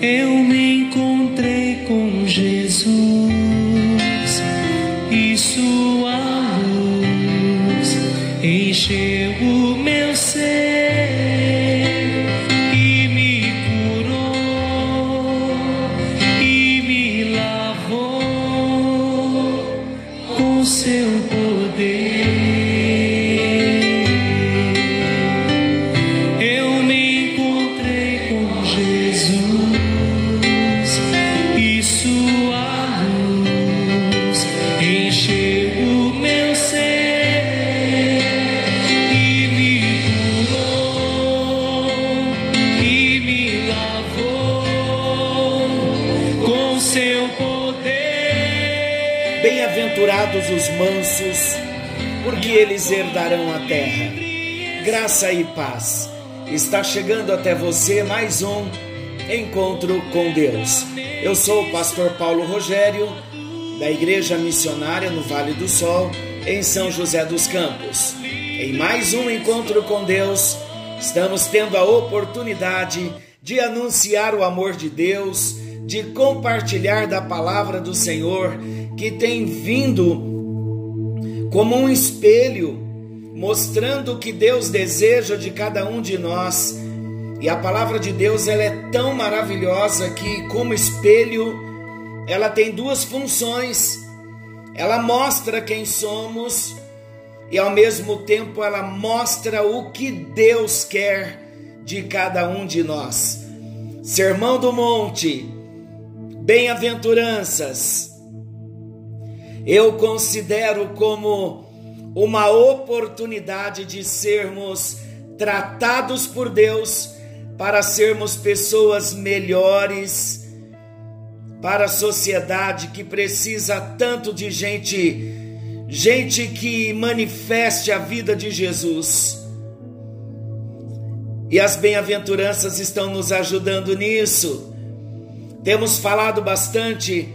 eu eles herdarão a terra. Graça e paz. Está chegando até você mais um encontro com Deus. Eu sou o pastor Paulo Rogério, da Igreja Missionária no Vale do Sol, em São José dos Campos. Em mais um encontro com Deus, estamos tendo a oportunidade de anunciar o amor de Deus, de compartilhar da palavra do Senhor que tem vindo como um espelho, mostrando o que Deus deseja de cada um de nós. E a palavra de Deus ela é tão maravilhosa que, como espelho, ela tem duas funções. Ela mostra quem somos e, ao mesmo tempo, ela mostra o que Deus quer de cada um de nós. Sermão do Monte, bem-aventuranças. Eu considero como uma oportunidade de sermos tratados por Deus para sermos pessoas melhores para a sociedade que precisa tanto de gente, gente que manifeste a vida de Jesus. E as bem-aventuranças estão nos ajudando nisso. Temos falado bastante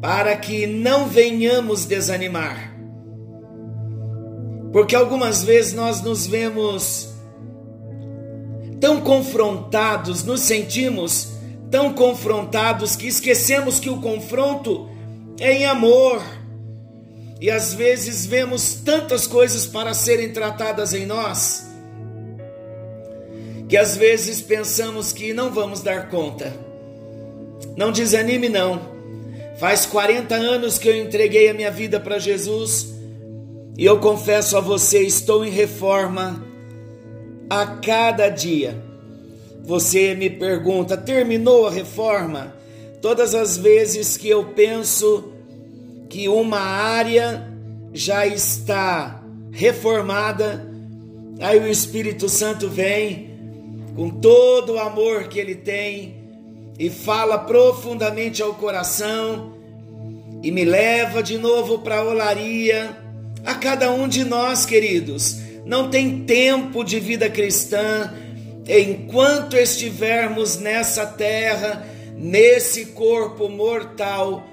para que não venhamos desanimar. Porque algumas vezes nós nos vemos tão confrontados, nos sentimos tão confrontados que esquecemos que o confronto é em amor. E às vezes vemos tantas coisas para serem tratadas em nós, que às vezes pensamos que não vamos dar conta. Não desanime, não. Faz 40 anos que eu entreguei a minha vida para Jesus e eu confesso a você, estou em reforma a cada dia. Você me pergunta, terminou a reforma? Todas as vezes que eu penso que uma área já está reformada, aí o Espírito Santo vem com todo o amor que ele tem e fala profundamente ao coração e me leva de novo para a olaria. A cada um de nós, queridos, não tem tempo de vida cristã enquanto estivermos nessa terra, nesse corpo mortal,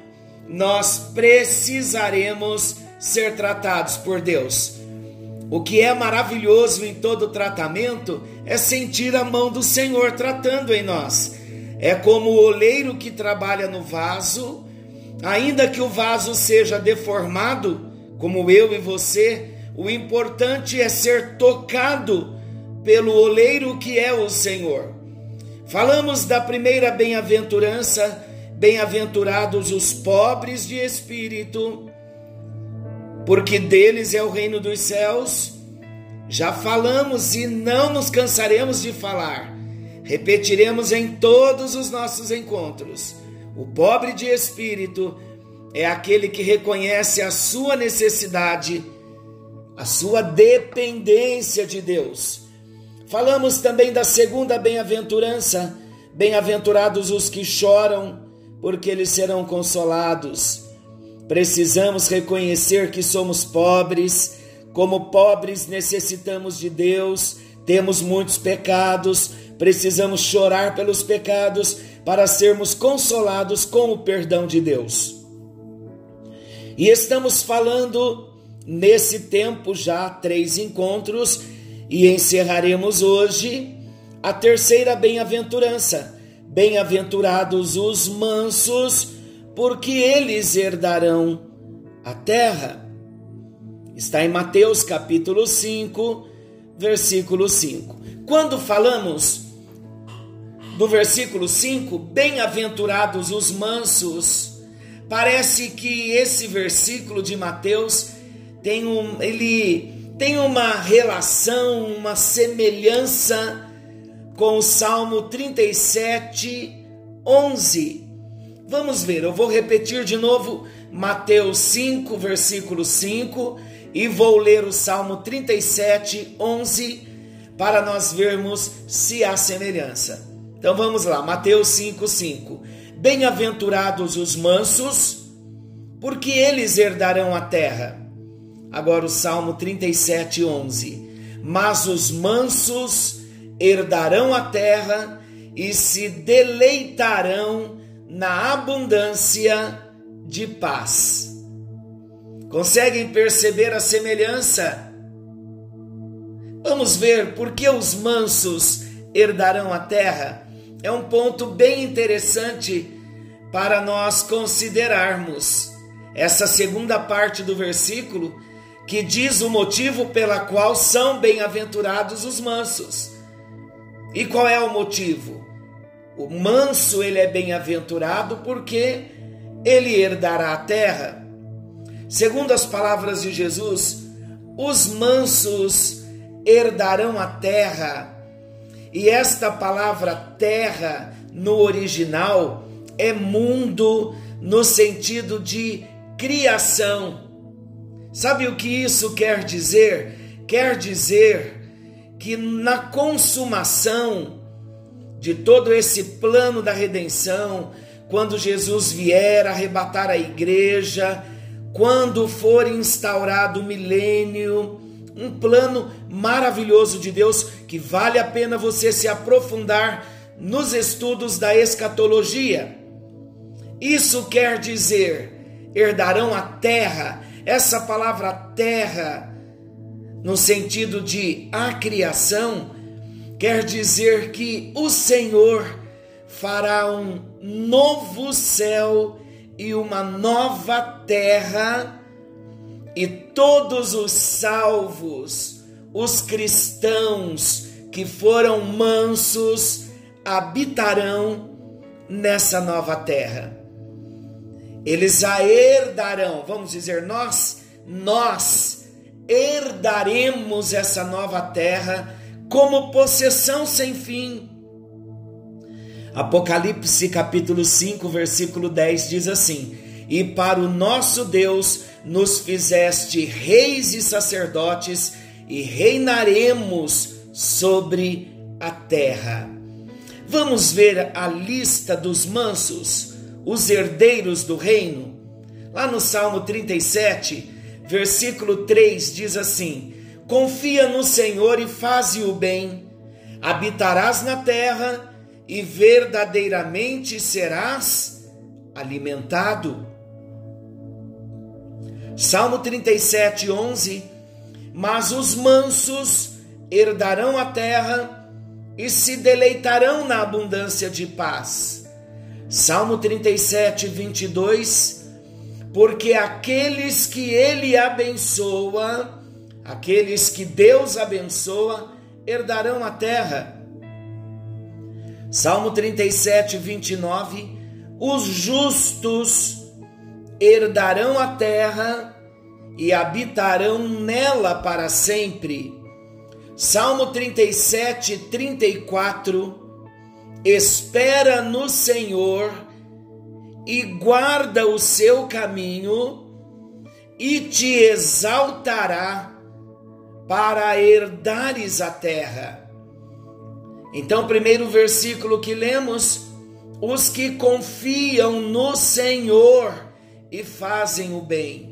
nós precisaremos ser tratados por Deus. O que é maravilhoso em todo tratamento é sentir a mão do Senhor tratando em nós. É como o oleiro que trabalha no vaso, ainda que o vaso seja deformado, como eu e você, o importante é ser tocado pelo oleiro que é o Senhor. Falamos da primeira bem-aventurança, bem-aventurados os pobres de espírito, porque deles é o reino dos céus. Já falamos e não nos cansaremos de falar. Repetiremos em todos os nossos encontros. O pobre de espírito é aquele que reconhece a sua necessidade, a sua dependência de Deus. Falamos também da segunda bem-aventurança: bem-aventurados os que choram, porque eles serão consolados. Precisamos reconhecer que somos pobres, como pobres necessitamos de Deus, temos muitos pecados, precisamos chorar pelos pecados para sermos consolados com o perdão de Deus. E estamos falando nesse tempo já três encontros e encerraremos hoje a terceira bem-aventurança. Bem-aventurados os mansos, porque eles herdarão a terra. Está em Mateus capítulo 5, versículo 5. Quando falamos do versículo 5, bem-aventurados os mansos, parece que esse versículo de Mateus tem um, ele tem uma relação, uma semelhança com o Salmo 37, 11. Vamos ver, eu vou repetir de novo Mateus 5, versículo 5, e vou ler o Salmo 37, 11, para nós vermos se há semelhança. Então vamos lá, Mateus 5, 5. Bem-aventurados os mansos, porque eles herdarão a terra. Agora o Salmo 37, 11. Mas os mansos herdarão a terra e se deleitarão na abundância de paz. Conseguem perceber a semelhança? Vamos ver por que os mansos herdarão a terra. É um ponto bem interessante para nós considerarmos. Essa segunda parte do versículo que diz o motivo pela qual são bem-aventurados os mansos. E qual é o motivo? O manso ele é bem-aventurado porque ele herdará a terra. Segundo as palavras de Jesus, os mansos herdarão a terra. E esta palavra terra no original é mundo no sentido de criação. Sabe o que isso quer dizer? Quer dizer que na consumação de todo esse plano da redenção, quando Jesus vier arrebatar a igreja, quando for instaurado o milênio, um plano maravilhoso de Deus que vale a pena você se aprofundar nos estudos da escatologia. Isso quer dizer, herdarão a terra. Essa palavra terra no sentido de a criação, quer dizer que o Senhor fará um novo céu e uma nova terra, e todos os salvos, os cristãos que foram mansos, habitarão nessa nova terra. Eles a herdarão, vamos dizer, nós, nós herdaremos essa nova terra como possessão sem fim. Apocalipse capítulo 5, versículo 10 diz assim: E para o nosso Deus nos fizeste reis e sacerdotes, e reinaremos sobre a terra. Vamos ver a lista dos mansos, os herdeiros do reino. Lá no Salmo 37, versículo 3 diz assim: Confia no Senhor e faze o bem, habitarás na terra e verdadeiramente serás alimentado. Salmo 37, 11: Mas os mansos herdarão a terra e se deleitarão na abundância de paz. Salmo 37, 22 porque aqueles que ele abençoa, aqueles que Deus abençoa, herdarão a terra. Salmo 37, 29. Os justos herdarão a terra e habitarão nela para sempre. Salmo 37, 34. Espera no Senhor e guarda o seu caminho e te exaltará para herdares a terra. Então, primeiro versículo que lemos: os que confiam no Senhor e fazem o bem.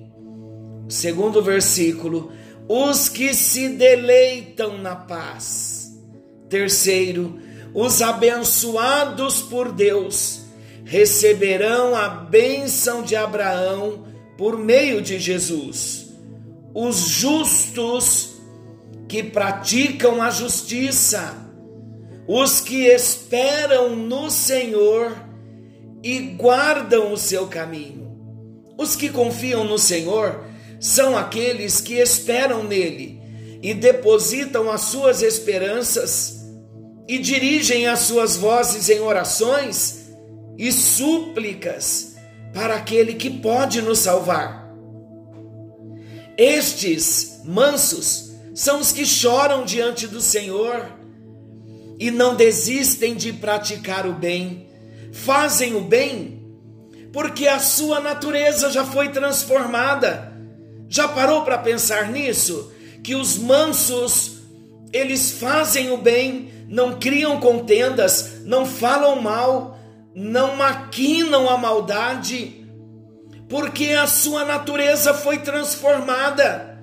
Segundo versículo: os que se deleitam na paz. Terceiro, os abençoados por Deus receberão a bênção de Abraão por meio de Jesus. Os justos que praticam a justiça, os que esperam no Senhor e guardam o seu caminho. Os que confiam no Senhor são aqueles que esperam nele e depositam as suas esperanças e dirigem as suas vozes em orações e súplicas para aquele que pode nos salvar. Estes mansos são os que choram diante do Senhor e não desistem de praticar o bem, fazem o bem porque a sua natureza já foi transformada. Já parou para pensar nisso? Que os mansos, eles fazem o bem, não criam contendas, não falam mal, não maquinam a maldade, porque a sua natureza foi transformada.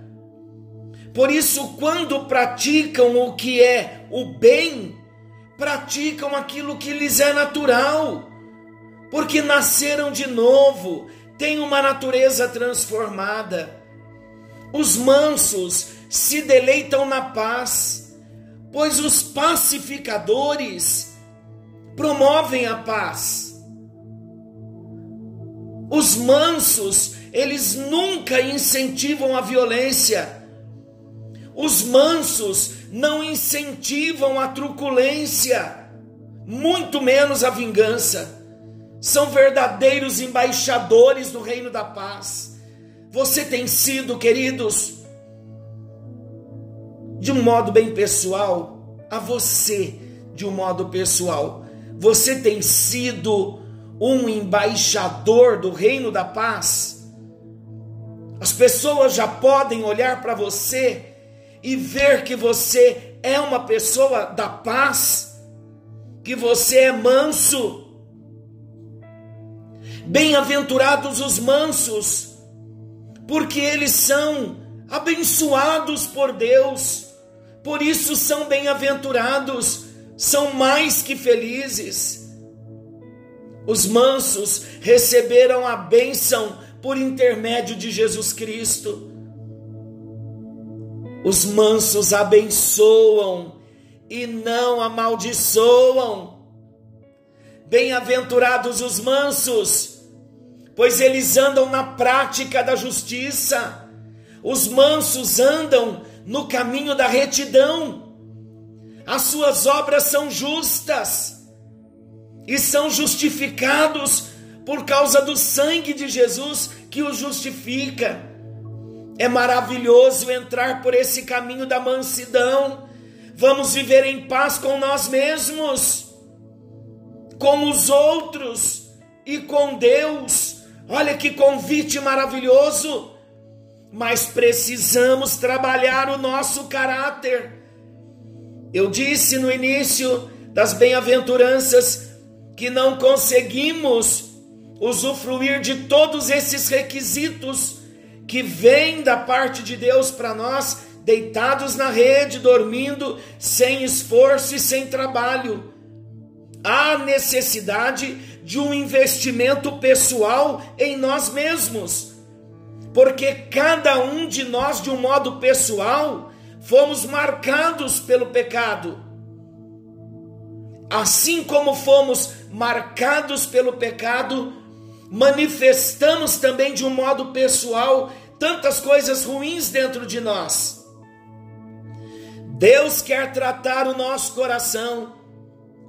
Por isso, quando praticam o que é o bem, praticam aquilo que lhes é natural, porque nasceram de novo, têm uma natureza transformada. Os mansos se deleitam na paz, pois os pacificadores promovem a paz. Os mansos, eles nunca incentivam a violência os mansos não incentivam a truculência, muito menos a vingança. São verdadeiros embaixadores do reino da paz. Você tem sido, queridos, de um modo bem pessoal, a você, de um modo pessoal, você tem sido um embaixador do reino da paz? As pessoas já podem olhar para você e ver que você é uma pessoa da paz, que você é manso. Bem-aventurados os mansos, porque eles são abençoados por Deus, por isso são bem-aventurados, são mais que felizes. Os mansos receberam a bênção por intermédio de Jesus Cristo. Os mansos abençoam e não amaldiçoam. Bem-aventurados os mansos, pois eles andam na prática da justiça. Os mansos andam no caminho da retidão. As suas obras são justas e são justificados por causa do sangue de Jesus que os justifica. É maravilhoso entrar por esse caminho da mansidão. Vamos viver em paz com nós mesmos, com os outros e com Deus. Olha que convite maravilhoso. Mas precisamos trabalhar o nosso caráter. Eu disse no início das bem-aventuranças que não conseguimos usufruir de todos esses requisitos que vem da parte de Deus para nós, deitados na rede, dormindo, sem esforço e sem trabalho. Há necessidade de um investimento pessoal em nós mesmos, porque cada um de nós, de um modo pessoal, fomos marcados pelo pecado. Assim como fomos marcados pelo pecado, manifestamos também de um modo pessoal tantas coisas ruins dentro de nós. Deus quer tratar o nosso coração,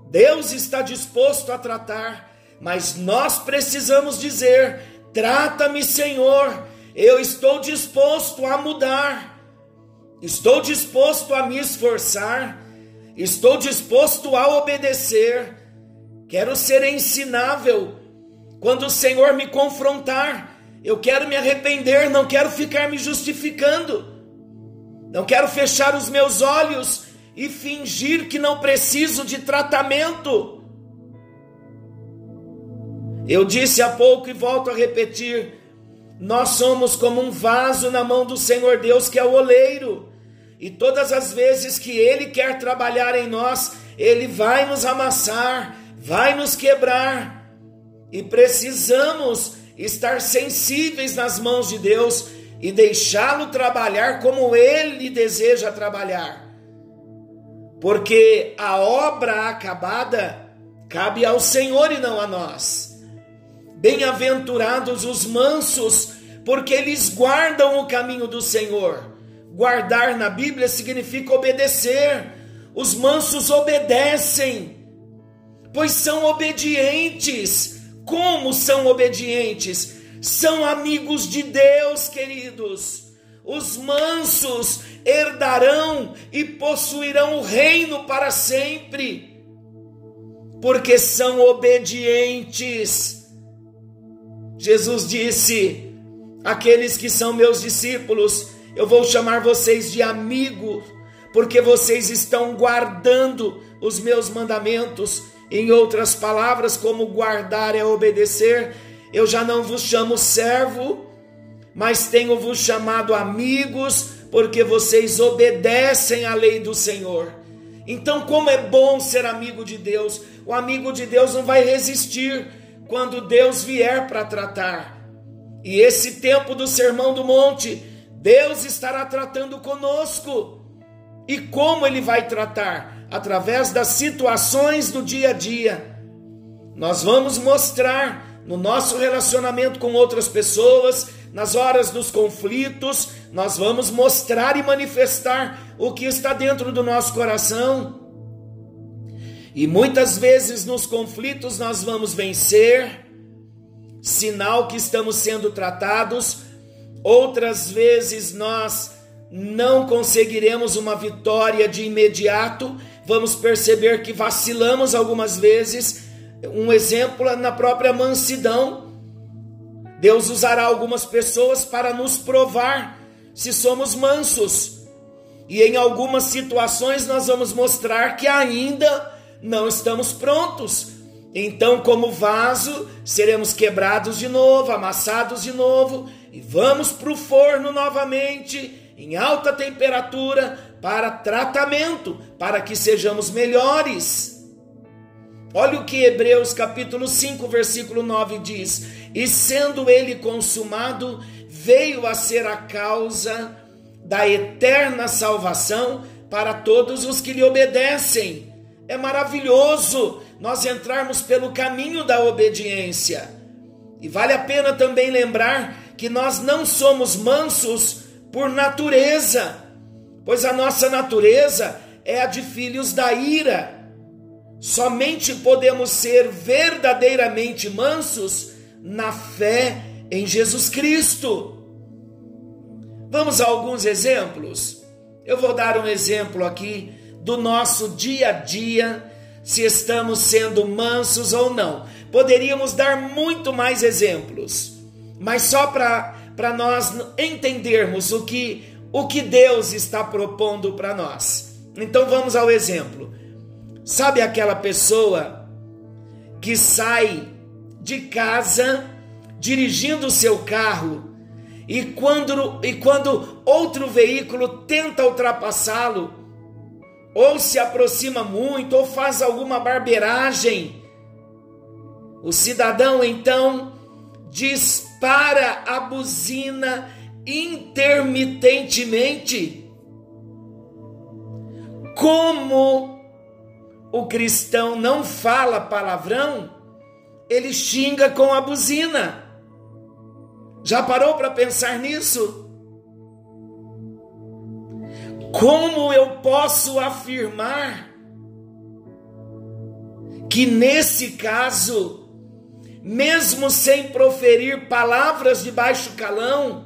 Deus está disposto a tratar, mas nós precisamos dizer: trata-me, Senhor, eu estou disposto a mudar, estou disposto a me esforçar, estou disposto a obedecer, quero ser ensinável quando o Senhor me confrontar, eu quero me arrepender, não quero ficar me justificando. Não quero fechar os meus olhos e fingir que não preciso de tratamento. Eu disse há pouco e volto a repetir: nós somos como um vaso na mão do Senhor Deus, que é o oleiro, e todas as vezes que Ele quer trabalhar em nós, Ele vai nos amassar, vai nos quebrar e precisamos estar sensíveis nas mãos de Deus e deixá-lo trabalhar como ele deseja trabalhar. porque a obra acabada cabe ao Senhor e não a nós. Bem-aventurados os mansos, porque eles guardam o caminho do Senhor. Guardar na Bíblia significa obedecer. Os mansos obedecem, pois são obedientes. Como são obedientes? São amigos de Deus, queridos. Os mansos herdarão e possuirão o reino para sempre, porque são obedientes. Jesus disse: Aqueles que são meus discípulos, eu vou chamar vocês de amigos, porque vocês estão guardando os meus mandamentos. Em outras palavras, como guardar é obedecer, eu já não vos chamo servo, mas tenho vos chamado amigos, porque vocês obedecem à lei do Senhor. Então, como é bom ser amigo de Deus. O amigo de Deus não vai resistir quando Deus vier para tratar. E esse tempo do Sermão do Monte, Deus estará tratando conosco. E como ele vai tratar? Através das situações do dia a dia. Nós vamos mostrar no nosso relacionamento com outras pessoas, nas horas dos conflitos, nós vamos mostrar e manifestar o que está dentro do nosso coração. E muitas vezes nos conflitos nós vamos vencer, sinal que estamos sendo tratados, outras vezes nós não conseguiremos uma vitória de imediato, vamos perceber que vacilamos algumas vezes. Um exemplo é na própria mansidão Deus usará algumas pessoas para nos provar se somos mansos. E em algumas situações nós vamos mostrar que ainda não estamos prontos. Então, como vaso, seremos quebrados de novo, amassados de novo, e vamos para o forno novamente, em alta temperatura, para tratamento, para que sejamos melhores. Olha o que Hebreus capítulo 5, versículo 9 diz: E sendo ele consumado, veio a ser a causa da eterna salvação para todos os que lhe obedecem. É maravilhoso nós entrarmos pelo caminho da obediência. E vale a pena também lembrar que nós não somos mansos por natureza, pois a nossa natureza é a de filhos da ira. Somente podemos ser verdadeiramente mansos na fé em Jesus Cristo. Vamos a alguns exemplos? Eu vou dar um exemplo aqui do nosso dia a dia, se estamos sendo mansos ou não. Poderíamos dar muito mais exemplos, mas só para nós entendermos o que, o que Deus está propondo para nós. Então vamos ao exemplo. Sabe aquela pessoa que sai de casa dirigindo o seu carro e quando, e quando outro veículo tenta ultrapassá-lo, ou se aproxima muito, ou faz alguma barbeiragem, o cidadão então dispara a buzina intermitentemente. Como o cristão não fala palavrão, ele xinga com a buzina. Já parou para pensar nisso? Como eu posso afirmar que nesse caso, mesmo sem proferir palavras de baixo calão,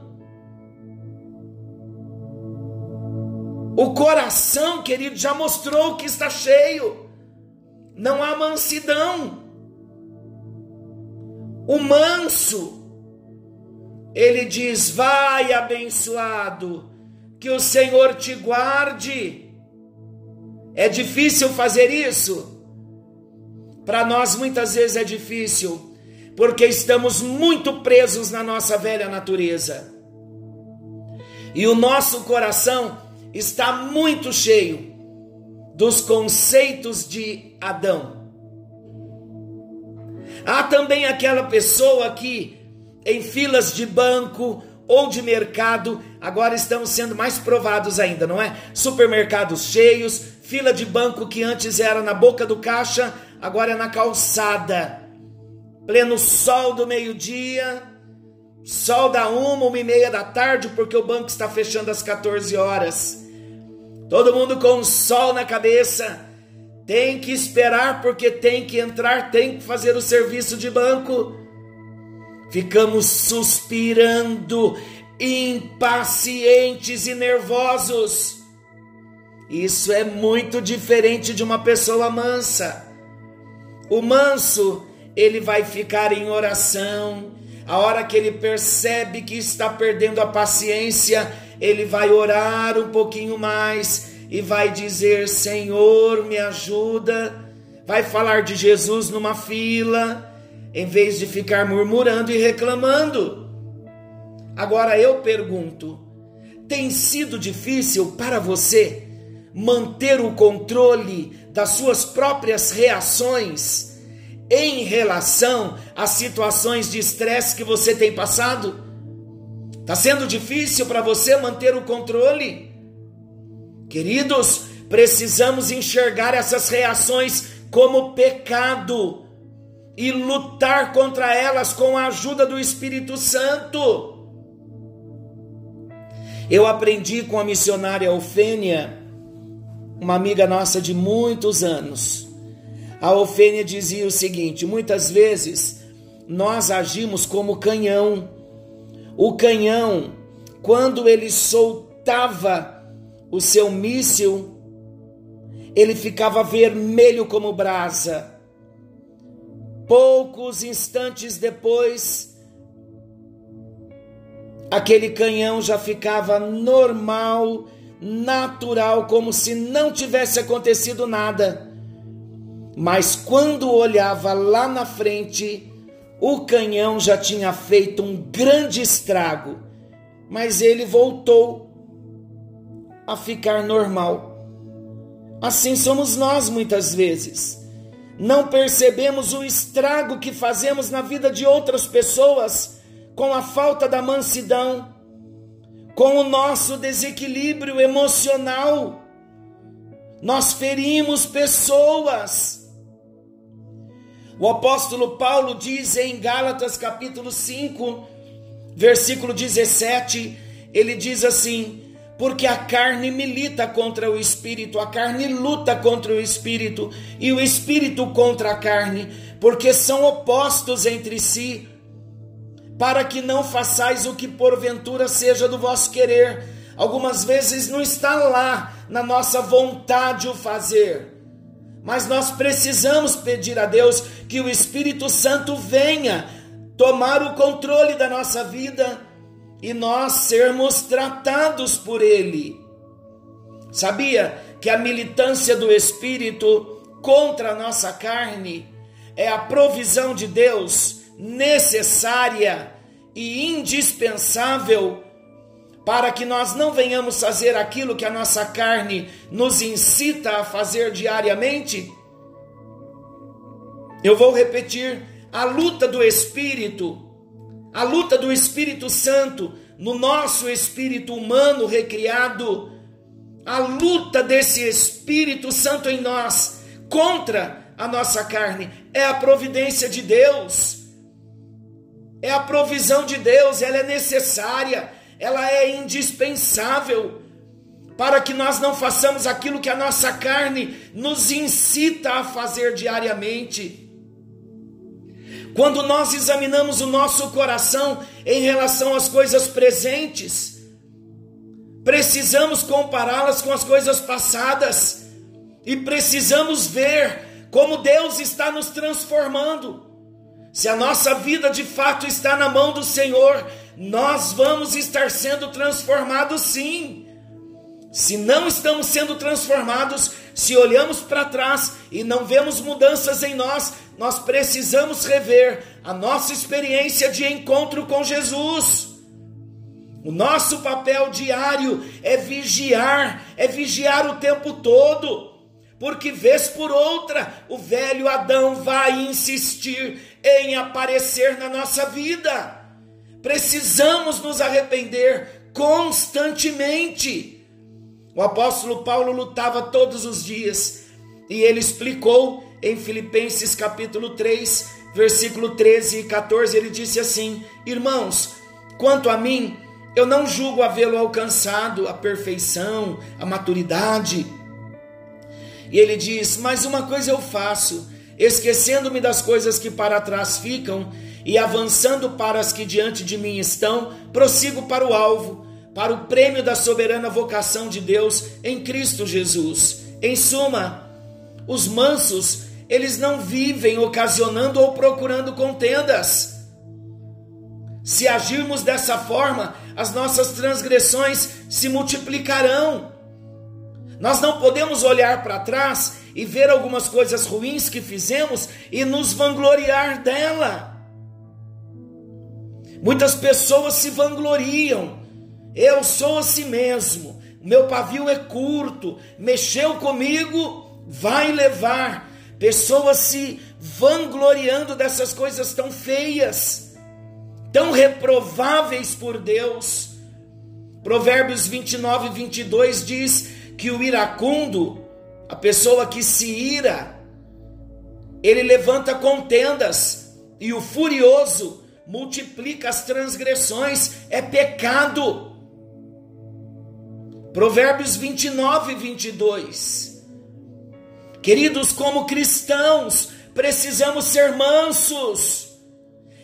o coração, querido, já mostrou que está cheio não há mansidão. O manso, ele diz: Vai abençoado, que o Senhor te guarde. É difícil fazer isso? Para nós muitas vezes é difícil, porque estamos muito presos na nossa velha natureza. E o nosso coração está muito cheio dos conceitos de Adão. Há também aquela pessoa que, em filas de banco ou de mercado, agora estamos sendo mais provados ainda, não é? Supermercados cheios, fila de banco que antes era na boca do caixa, agora é na calçada. Pleno sol do meio-dia, sol da uma, uma e meia da tarde, porque o banco está fechando às 14 horas. Todo mundo com o sol na cabeça, tem que esperar porque tem que entrar, tem que fazer o serviço de banco ficamos suspirando, impacientes e nervosos. Isso é muito diferente de uma pessoa mansa. O manso, ele vai ficar em oração. A hora que ele percebe que está perdendo a paciência, ele vai orar um pouquinho mais e vai dizer: Senhor, me ajuda. Vai falar de Jesus numa fila em vez de ficar murmurando e reclamando. Agora eu pergunto: tem sido difícil para você manter o controle das suas próprias reações em relação às situações de estresse que você tem passado? Está sendo difícil para você manter o controle? Queridos, precisamos enxergar essas reações como pecado e lutar contra elas com a ajuda do Espírito Santo. Eu aprendi com a missionária Ofênia, uma amiga nossa de muitos anos. A Ofênia dizia o seguinte: muitas vezes nós agimos como canhão. O canhão, quando ele soltava o seu míssil, ele ficava vermelho como brasa Poucos instantes depois, aquele canhão já ficava normal, natural, como se não tivesse acontecido nada. Mas quando olhava lá na frente, o canhão já tinha feito um grande estrago, mas ele voltou a ficar normal. Assim somos nós muitas vezes não percebemos o estrago que fazemos na vida de outras pessoas com a falta da mansidão, com o nosso desequilíbrio emocional. Nós ferimos pessoas. O apóstolo Paulo diz em Gálatas capítulo 5, versículo 17, ele diz assim: porque a carne milita contra o espírito, a carne luta contra o espírito e o espírito contra a carne, porque são opostos entre si, para que não façais o que porventura seja do vosso querer. Algumas vezes não está lá na nossa vontade o fazer, mas nós precisamos pedir a Deus que o Espírito Santo venha tomar o controle da nossa vida e nós sermos tratados por Ele. Sabia que a militância do Espírito contra a nossa carne é a provisão de Deus necessária e indispensável para que nós não venhamos fazer aquilo que a nossa carne nos incita a fazer diariamente? Eu vou repetir: a luta do Espírito a luta do Espírito Santo no nosso espírito humano recriado, a luta desse Espírito Santo em nós contra a nossa carne é a providência de Deus. É a provisão de Deus, ela é necessária, ela é indispensável para que nós não façamos aquilo que a nossa carne nos incita a fazer diariamente. Quando nós examinamos o nosso coração em relação às coisas presentes, precisamos compará-las com as coisas passadas e precisamos ver como Deus está nos transformando. Se a nossa vida de fato está na mão do Senhor, nós vamos estar sendo transformados sim. Se não estamos sendo transformados, se olhamos para trás e não vemos mudanças em nós, nós precisamos rever a nossa experiência de encontro com Jesus. O nosso papel diário é vigiar, é vigiar o tempo todo, porque vez por outra o velho Adão vai insistir em aparecer na nossa vida. Precisamos nos arrepender constantemente. O apóstolo Paulo lutava todos os dias e ele explicou em Filipenses capítulo 3, versículo 13 e 14, ele disse assim: Irmãos, quanto a mim, eu não julgo havê-lo alcançado a perfeição, a maturidade. E ele diz: Mas uma coisa eu faço, esquecendo-me das coisas que para trás ficam e avançando para as que diante de mim estão, prossigo para o alvo, para o prêmio da soberana vocação de Deus em Cristo Jesus. Em suma, os mansos eles não vivem ocasionando ou procurando contendas. Se agirmos dessa forma, as nossas transgressões se multiplicarão. Nós não podemos olhar para trás e ver algumas coisas ruins que fizemos e nos vangloriar dela. Muitas pessoas se vangloriam. Eu sou assim mesmo. Meu pavio é curto. Mexeu comigo, vai levar pessoas se vangloriando dessas coisas tão feias, tão reprováveis por Deus. Provérbios 29 e 22 diz que o iracundo, a pessoa que se ira, ele levanta contendas, e o furioso multiplica as transgressões, é pecado. Provérbios 29 e 22. Queridos, como cristãos, precisamos ser mansos,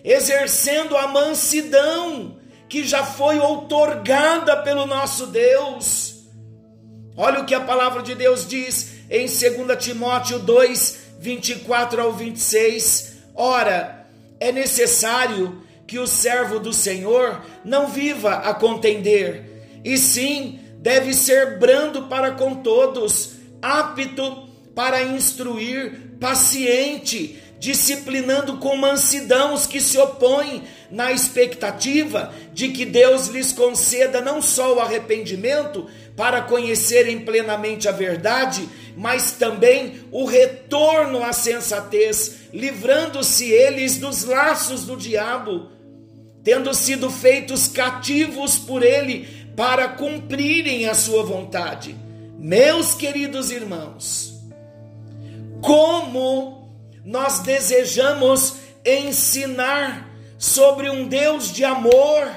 exercendo a mansidão que já foi outorgada pelo nosso Deus. Olha o que a palavra de Deus diz em 2 Timóteo 2, 24 ao 26. Ora, é necessário que o servo do Senhor não viva a contender, e sim deve ser brando para com todos, apto para instruir, paciente, disciplinando com mansidão os que se opõem, na expectativa de que Deus lhes conceda não só o arrependimento, para conhecerem plenamente a verdade, mas também o retorno à sensatez, livrando-se eles dos laços do diabo, tendo sido feitos cativos por ele para cumprirem a sua vontade. Meus queridos irmãos, como nós desejamos ensinar sobre um Deus de amor,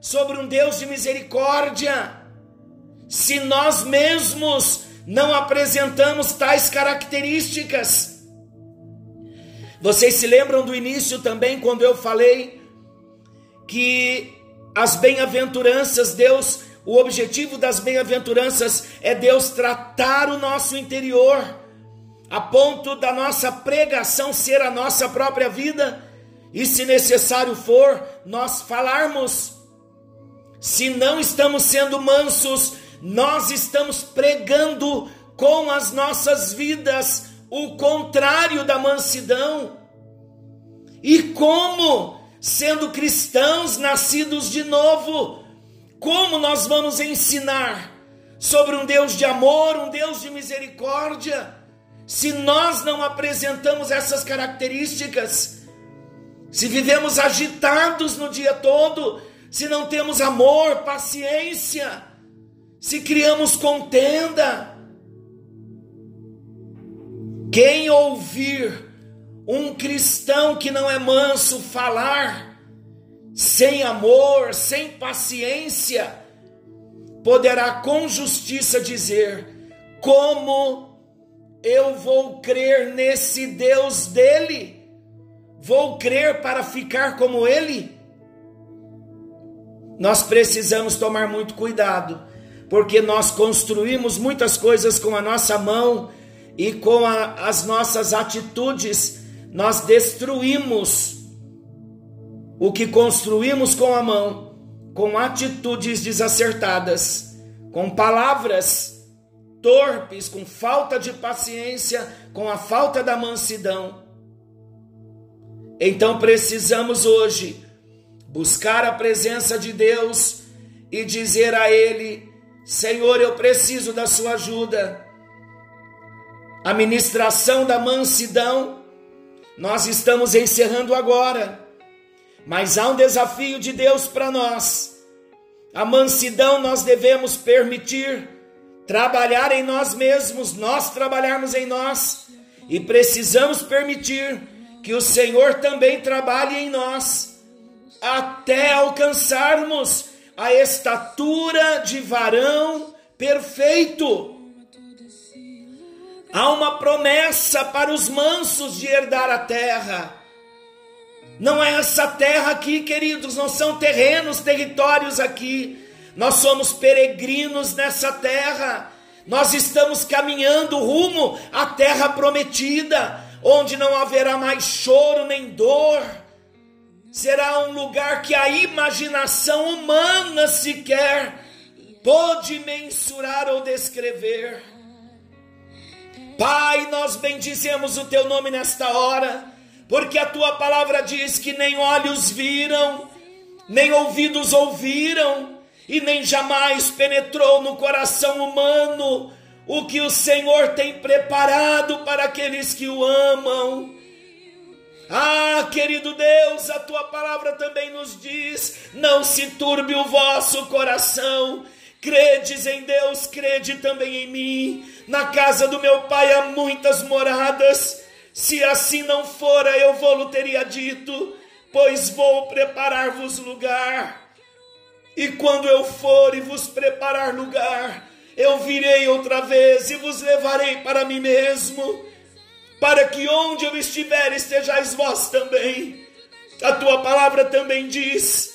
sobre um Deus de misericórdia, se nós mesmos não apresentamos tais características. Vocês se lembram do início também, quando eu falei que as bem-aventuranças, Deus, o objetivo das bem-aventuranças é Deus tratar o nosso interior a ponto da nossa pregação ser a nossa própria vida, e se necessário for, nós falarmos. Se não estamos sendo mansos, nós estamos pregando com as nossas vidas o contrário da mansidão. E como, sendo cristãos nascidos de novo, como nós vamos ensinar sobre um Deus de amor, um Deus de misericórdia? se nós não apresentamos essas características, se vivemos agitados no dia todo, se não temos amor, paciência, se criamos contenda. Quem ouvir um cristão que não é manso falar, sem amor, sem paciência, poderá com justiça dizer: como eu vou crer nesse Deus dele? Vou crer para ficar como ele? Nós precisamos tomar muito cuidado, porque nós construímos muitas coisas com a nossa mão e com a, as nossas atitudes, nós destruímos o que construímos com a mão, com atitudes desacertadas, com palavras torpes, com falta de paciência, com a falta da mansidão. Então precisamos hoje buscar a presença de Deus e dizer a Ele: Senhor, eu preciso da Sua ajuda. A ministração da mansidão, nós estamos encerrando agora. Mas há um desafio de Deus para nós. A mansidão nós devemos permitir trabalhar em nós mesmos, nós trabalharmos em nós, e precisamos permitir que o Senhor também trabalhe em nós, até alcançarmos a estatura de varão perfeito. Há uma promessa para os mansos de herdar a terra. Não é essa terra aqui, queridos, não são terrenos, territórios aqui. Nós somos peregrinos nessa terra. Nós estamos caminhando rumo à terra prometida, onde não haverá mais choro nem dor. Será um lugar que a imaginação humana sequer pôde mensurar ou descrever. Pai, nós bendizemos o teu nome nesta hora, porque a tua palavra diz que nem olhos viram, nem ouvidos ouviram, e nem jamais penetrou no coração humano o que o Senhor tem preparado para aqueles que o amam. Ah, querido Deus, a tua palavra também nos diz: não se turbe o vosso coração. Credes em Deus, crede também em mim. Na casa do meu pai há muitas moradas. Se assim não fora, eu vou-lo teria dito, pois vou preparar-vos lugar. E quando eu for e vos preparar lugar, eu virei outra vez e vos levarei para mim mesmo, para que onde eu estiver estejais vós também. A tua palavra também diz: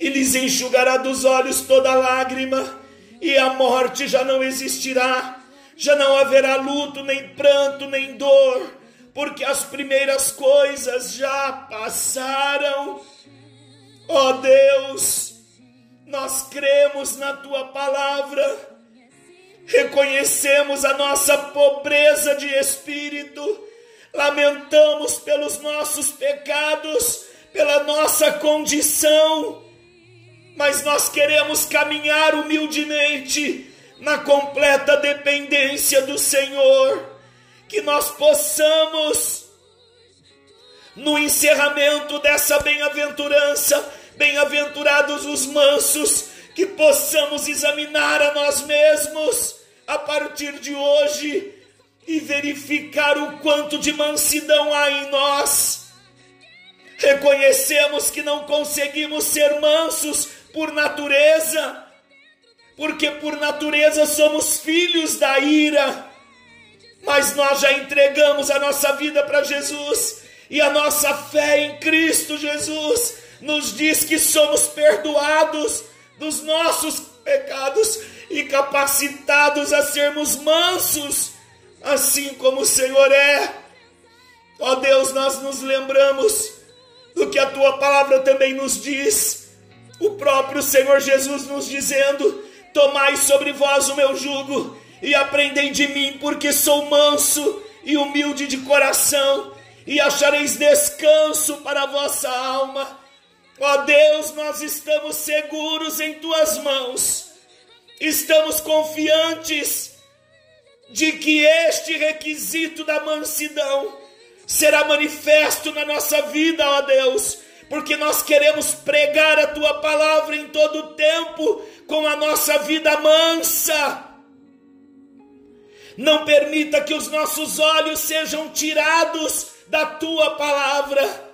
E lhes enxugará dos olhos toda lágrima, e a morte já não existirá. Já não haverá luto, nem pranto, nem dor, porque as primeiras coisas já passaram. Ó oh Deus, nós cremos na tua palavra, reconhecemos a nossa pobreza de espírito, lamentamos pelos nossos pecados, pela nossa condição, mas nós queremos caminhar humildemente na completa dependência do Senhor, que nós possamos, no encerramento dessa bem-aventurança, Bem-aventurados os mansos, que possamos examinar a nós mesmos a partir de hoje e verificar o quanto de mansidão há em nós. Reconhecemos que não conseguimos ser mansos por natureza, porque por natureza somos filhos da ira, mas nós já entregamos a nossa vida para Jesus e a nossa fé em Cristo Jesus nos diz que somos perdoados dos nossos pecados e capacitados a sermos mansos, assim como o Senhor é. Ó Deus, nós nos lembramos do que a tua palavra também nos diz, o próprio Senhor Jesus nos dizendo: Tomai sobre vós o meu jugo e aprendei de mim, porque sou manso e humilde de coração, e achareis descanso para a vossa alma. Ó Deus, nós estamos seguros em tuas mãos, estamos confiantes de que este requisito da mansidão será manifesto na nossa vida, ó Deus, porque nós queremos pregar a tua palavra em todo o tempo com a nossa vida mansa. Não permita que os nossos olhos sejam tirados da tua palavra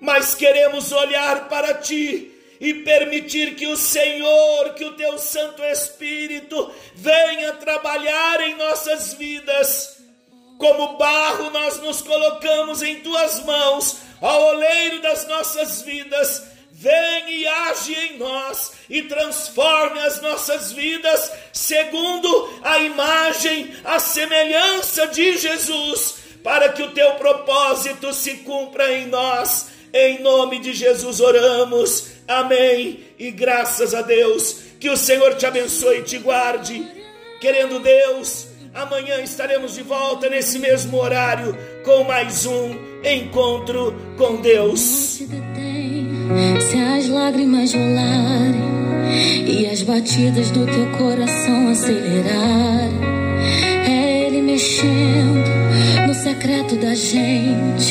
mas queremos olhar para ti e permitir que o Senhor, que o teu Santo Espírito venha trabalhar em nossas vidas. Como barro, nós nos colocamos em tuas mãos, ó oleiro das nossas vidas. Vem e age em nós e transforme as nossas vidas segundo a imagem, a semelhança de Jesus, para que o teu propósito se cumpra em nós Em nome de Jesus oramos. Amém. E graças a Deus. Que o Senhor te abençoe e te guarde. Querendo Deus, amanhã estaremos de volta nesse mesmo horário com mais um encontro com Deus. Se detém, se as lágrimas rolarem e as batidas do teu coração acelerarem, é Ele mexendo no secreto da gente.